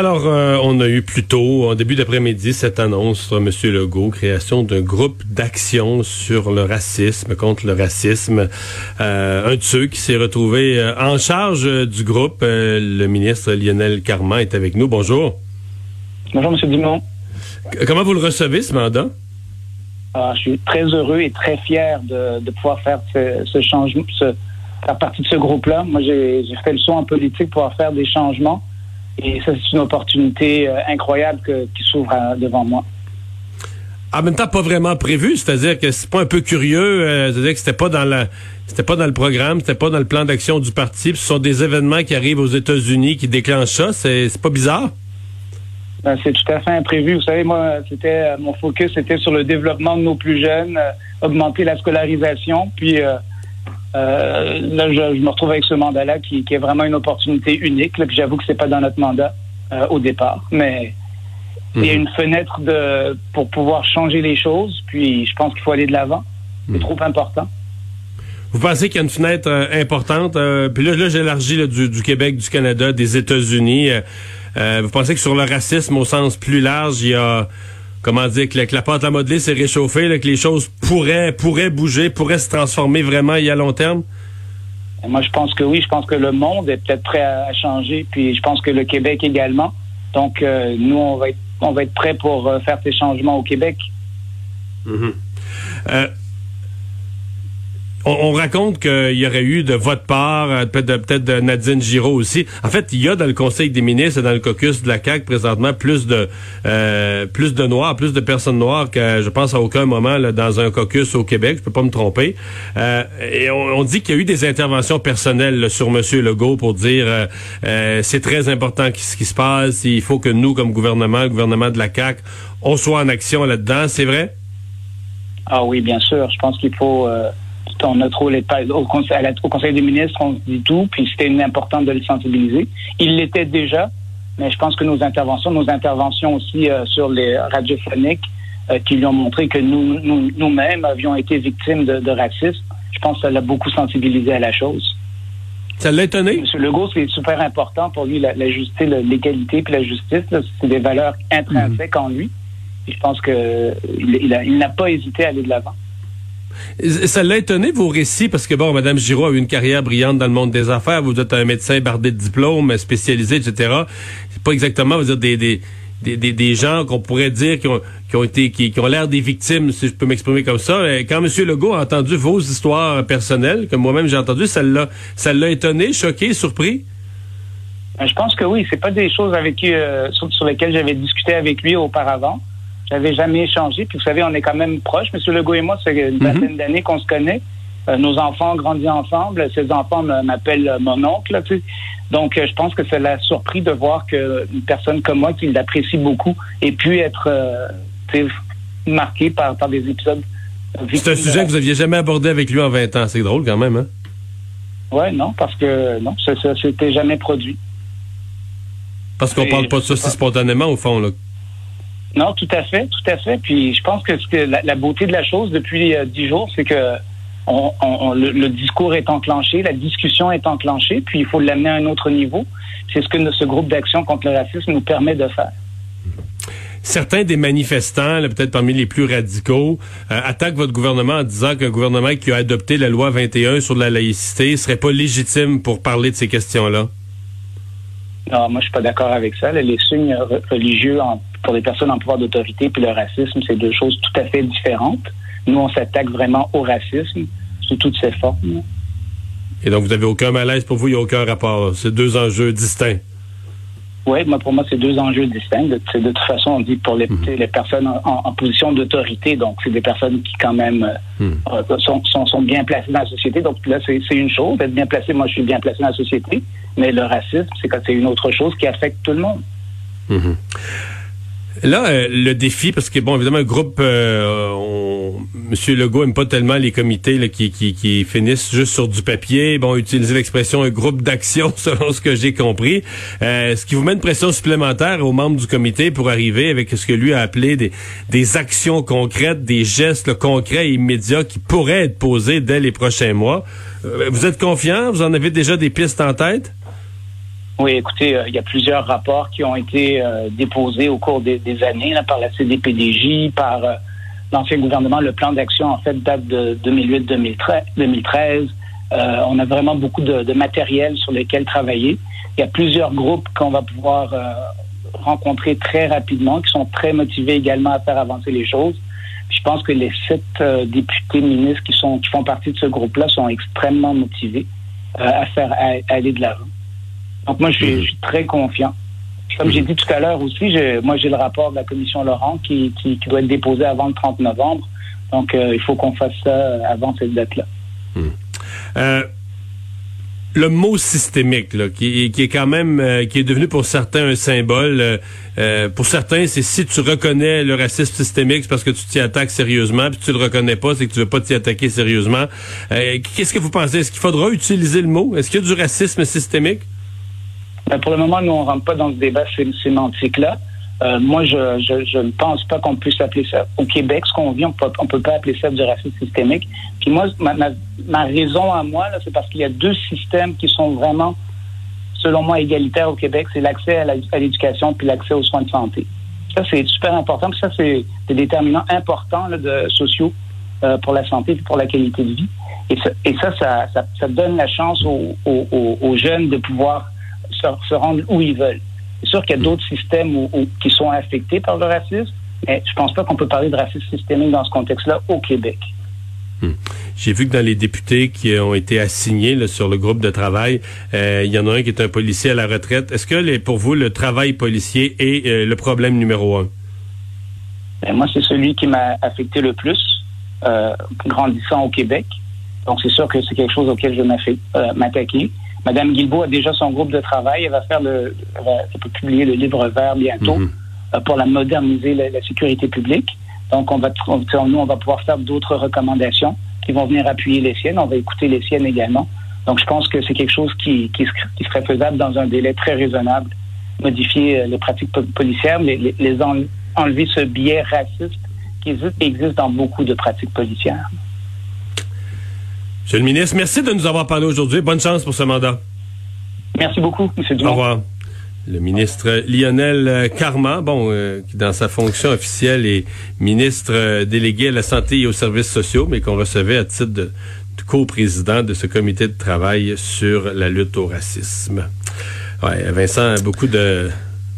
Alors, euh, on a eu plus tôt, en début d'après-midi, cette annonce, M. Legault, création d'un groupe d'action sur le racisme, contre le racisme. Euh, un de ceux qui s'est retrouvé euh, en charge du groupe, le ministre Lionel Carman, est avec nous. Bonjour. Bonjour, M. Dumont. comment vous le recevez, ce mandat? Ah, je suis très heureux et très fier de, pouvoir faire ce, changement, faire partie de ce groupe-là. Moi, j'ai fait le saut en politique pour faire des changements et ça, c'est une opportunité euh, incroyable qui s'ouvre devant moi. En même temps, pas vraiment prévu, c'est-à-dire que c'est pas un peu curieux, euh, c'est-à-dire que c'était pas dans la, c'était pas dans le programme, c'était pas dans le plan d'action du parti. ce sont des événements qui arrivent aux États-Unis qui déclenchent ça. C'est, c'est pas bizarre? Ben, c'est tout à fait imprévu. Vous savez, moi, c'était mon focus, c'était sur le développement de nos plus jeunes, euh, augmenter la scolarisation, puis euh, là, je, me retrouve avec ce mandat-là qui, est vraiment une opportunité unique. J'avoue que c'est pas dans notre mandat euh, au départ, mais il y a une fenêtre de pour pouvoir changer les choses. Puis je pense qu'il faut aller de l'avant. C'est mhm. trop important. Vous pensez qu'il y a une fenêtre euh, importante? puis là, là j'élargis du, du Québec, du Canada, des États-Unis. vous pensez que sur le racisme au sens plus large, il y a comment dire, que, la pâte à modeler s'est réchauffée, que les choses pourraient, pourraient bouger, pourraient se transformer vraiment y à long terme? Moi, je pense que oui. Je pense que le monde est peut-être prêt à, changer, puis je pense que le Québec également. Donc, euh, nous, on va être, on va être prêts pour euh, faire ces changements au Québec. Mm-hmm. euh, on, raconte qu'il y aurait eu de votre part, euh, peut-être de, Nadine Giraud aussi. En fait, il y a dans le Conseil des ministres et dans le caucus de la CAQ présentement plus de euh, plus de noirs, plus de personnes noires que je pense à aucun moment dans un caucus au Québec. Je peux pas me tromper. Euh, et on, dit qu'il y a eu des interventions personnelles sur Monsieur Legault pour dire c'est très important ce qui se passe. Il faut que nous, comme gouvernement, le gouvernement de la CAQ, on soit en action là-dedans. C'est vrai? Ah oui, bien sûr. Je pense qu'il faut notre rôle est pas au conseil, au conseil des ministres, on dit tout, puis c'était important de le sensibiliser. Il l'était déjà, mais je pense que nos interventions, nos interventions aussi euh, sur les radiophoniques, euh, qui lui ont montré que nous, nous-mêmes avions été victimes de, racisme, je pense que ça l'a beaucoup sensibilisé à la chose. Ça l'a étonné? M. Legault, c'est super important pour lui, la, justice, l'égalité puis la justice. C'est des valeurs intrinsèques en lui. Et je pense qu'il il n'a pas hésité à aller de l'avant. Ça l'a étonné vos récits parce que bon, Madame Giraud a eu une carrière brillante dans le monde des affaires. Vous êtes un médecin bardé de diplômes, spécialisé, etc. C'est pas exactement, vous dire des gens qu'on pourrait dire qui ont, été qui, ont l'air des victimes, si je peux m'exprimer comme ça. Quand M. Legault a entendu vos histoires personnelles, que moi-même j'ai entendu, ça l'a ça l'a étonné, choqué, surpris? Ben, je pense que oui, c'est pas des choses avec euh, sur lesquelles j'avais discuté avec lui auparavant. J'avais jamais échangé. Puis vous savez, on est quand même proches. Monsieur Legault et moi, c'est une mhm. vingtaine d'années qu'on se connaît. Euh, nos enfants ont grandi ensemble. Ses enfants m'appellent euh, mon oncle. Donc, euh, je pense que ça l'a surpris de voir qu'une personne comme moi, qui l'apprécie beaucoup, ait pu être marquée par, par des épisodes. C'est un sujet que vous aviez jamais abordé avec lui en 20 ans. C'est drôle quand même, hein? Oui, non, parce que non, ça, ça s'était jamais produit. Parce qu'on parle pas de ça si spontanément, au fond, là. Non, tout à fait, tout à fait. Puis je pense que, la, beauté de la chose depuis euh, dix jours, c'est que le, discours est enclenché, la discussion est enclenchée, puis il faut l'amener à un autre niveau. C'est ce que ce groupe d'action contre le racisme nous permet de faire. Certains des manifestants, peut-être parmi les plus radicaux, euh, attaquent votre gouvernement en disant qu'un gouvernement qui a adopté la loi 21 sur la laïcité serait pas légitime pour parler de ces questions-là. Non, moi je suis pas d'accord avec ça. Les signes religieux pour les personnes en pouvoir d'autorité puis le racisme, c'est deux choses tout à fait différentes. Nous, on s'attaque vraiment au racisme sous toutes ses formes. Et donc, vous n'avez aucun malaise pour vous, il n'y a aucun rapport. C'est deux enjeux distincts. Oui, moi, pour moi, c'est deux enjeux distincts. De, de, toute façon, on dit pour les, mhm. les personnes en, position d'autorité, donc c'est des personnes qui, quand même, euh, mhm. euh, sont, sont, sont, bien placées dans la société. Donc là, c'est une chose d'être bien placé. Moi, je suis bien placé dans la société. Mais le racisme, c'est quand c'est une autre chose qui affecte tout le monde. Mhm. Là, euh, le défi, parce que bon, évidemment, le groupe, euh, on, Monsieur Legault aime pas tellement les comités qui, finissent juste sur du papier. Bon, utiliser l'expression un groupe d'action, selon ce que j'ai compris. Euh, ce qui vous met une pression supplémentaire aux membres du comité pour arriver avec ce que lui a appelé des, des actions concrètes, des gestes concrets et immédiats qui pourraient être posés dès les prochains mois. vous êtes confiant? Vous en avez déjà des pistes en tête? Oui, écoutez, il y a plusieurs rapports qui ont été déposés au cours des, années par la CDPDJ, par l'ancien gouvernement. Le plan d'action, en fait, date de 2008-2013. on a vraiment beaucoup de, matériel sur lequel travailler. Il y a plusieurs groupes qu'on va pouvoir rencontrer très rapidement, qui sont très motivés également à faire avancer les choses. je pense que les sept euh, députés ministres qui sont qui font partie de ce groupe-là sont extrêmement motivés euh, à faire aller de l'avant. Donc moi, je suis, très confiant. Comme j'ai dit tout à l'heure aussi, moi j'ai le rapport de la commission Laurent qui, doit être déposé avant le 30 novembre. Donc euh, il faut qu'on fasse ça avant cette date-là. Hmm le mot systémique, qui, est quand même, euh, qui est devenu pour certains un symbole. Euh, euh, pour certains, c'est si tu reconnais le racisme systémique, c'est parce que tu t'y attaques sérieusement, puis tu le reconnais pas, c'est que tu veux pas t'y attaquer sérieusement. Qu'est-ce que vous pensez? Est-ce qu'il faudra utiliser le mot? Est-ce qu'il y a du racisme systémique? Pour le moment, nous on rentre pas dans ce débat sémantique-là. Euh, moi, je, je, ne pense pas qu'on puisse appeler ça au Québec, ce qu'on vit, on on peut pas appeler ça du racisme systémique. Puis moi, ma, ma, raison à moi, c'est parce qu'il y a deux systèmes qui sont vraiment, selon moi, égalitaires au Québec. C'est l'accès à l'éducation puis l'accès aux soins de santé. Ça, c'est super important. ça, c'est des déterminants importants de sociaux euh, pour la santé et pour la qualité de vie. Et ça, et ça, ça, ça, donne la chance aux, aux, aux jeunes de pouvoir se, se rendre où ils veulent. C'est sûr qu'il y a d'autres systèmes qui sont affectés par le racisme, mais je pense pas qu'on peut parler de racisme systémique dans ce contexte-là au Québec. Hmm. J'ai vu que dans les députés qui ont été assignés sur le groupe de travail, euh, il y en a un qui est un policier à la retraite. Est-ce que pour vous, le travail policier est euh, le problème numéro un? Ben, moi, c'est celui qui m'a affecté le plus, euh, grandissant au Québec. Donc, c'est sûr que c'est quelque chose auquel je m'attaquer. Madame Guilbeault a déjà son groupe de travail. Elle va faire le, elle va, publier le livre vert bientôt mhm. euh, pour la moderniser la, sécurité publique. Donc, on va, nous, on va pouvoir faire d'autres recommandations qui vont venir appuyer les siennes. On va écouter les siennes également. Donc, je pense que c'est quelque chose qui, qui, serait faisable dans un délai très raisonnable. Modifier euh, les pratiques policières, les, les, enlever ce biais raciste qui existe dans beaucoup de pratiques policières. Monsieur le ministre, merci de nous avoir parlé aujourd'hui. Bonne chance pour ce mandat. Merci beaucoup, M. Dumont. Au revoir. Le ministre Lionel Carman, bon, euh, qui dans sa fonction officielle est ministre euh, délégué à la santé et aux services sociaux, mais qu'on recevait à titre de, de co-président de ce comité de travail sur la lutte au racisme. Ouais, Vincent, beaucoup de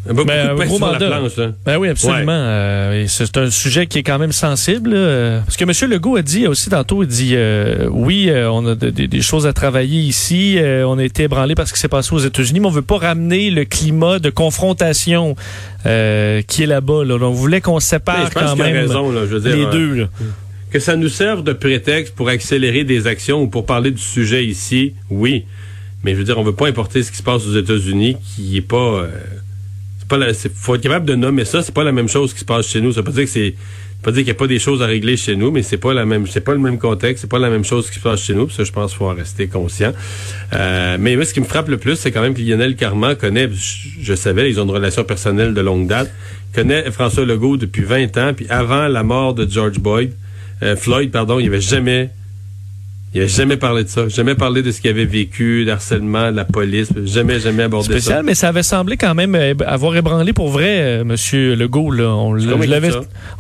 ben, un gros mandat. Ben oui, absolument. Euh, c'est un sujet qui est quand même sensible. parce que M. Legault a dit aussi tantôt, il dit euh, oui, euh, on a des choses à travailler ici. on a été ébranlé parce ce qui s'est passé aux États-Unis, mais on veut pas ramener le climat de confrontation qui est là-bas. Là. On voulait qu'on sépare quand même raison, je veux dire, les deux. Que ça nous serve de prétexte pour accélérer des actions ou pour parler du sujet ici, oui. Mais je veux dire, on veut pas importer ce qui se passe aux États-Unis qui est pas il faut être capable de nommer ça. C'est pas la même chose qui se passe chez nous. Ça veut pas dire c'est pas dire qu'il n'y a pas des choses à régler chez nous, mais c'est pas la même, c'est pas le même contexte, c'est pas la même chose qui se passe chez nous. ça, je pense qu'il faut en rester conscient. Euh, mais moi, ce qui me frappe le plus, c'est quand même que Lionel Carman connaît, je, savais, ils ont une relation personnelle de longue date, connaît François Legault depuis 20 ans, puis avant la mort de George Boyd, euh, Floyd, pardon, il avait jamais il n'a jamais parlé de ça. Jamais parlé de ce qu'il avait vécu, d'harcèlement, de la police. Jamais, jamais abordé Spécial, ça. mais ça avait semblé quand même euh, avoir ébranlé pour vrai, euh, Monsieur Legault. Là. On, le,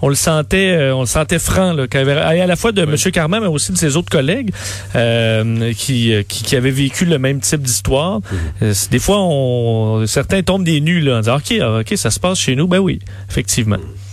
on le sentait, euh, on le sentait franc, là, avait, à la fois de Monsieur Carman, mais aussi de ses autres collègues qui, qui, qui, avaient vécu le même type d'histoire. Mhm. des fois, on, certains tombent des nues là, en disant OK, ok, ça se passe chez nous. Ben oui, effectivement.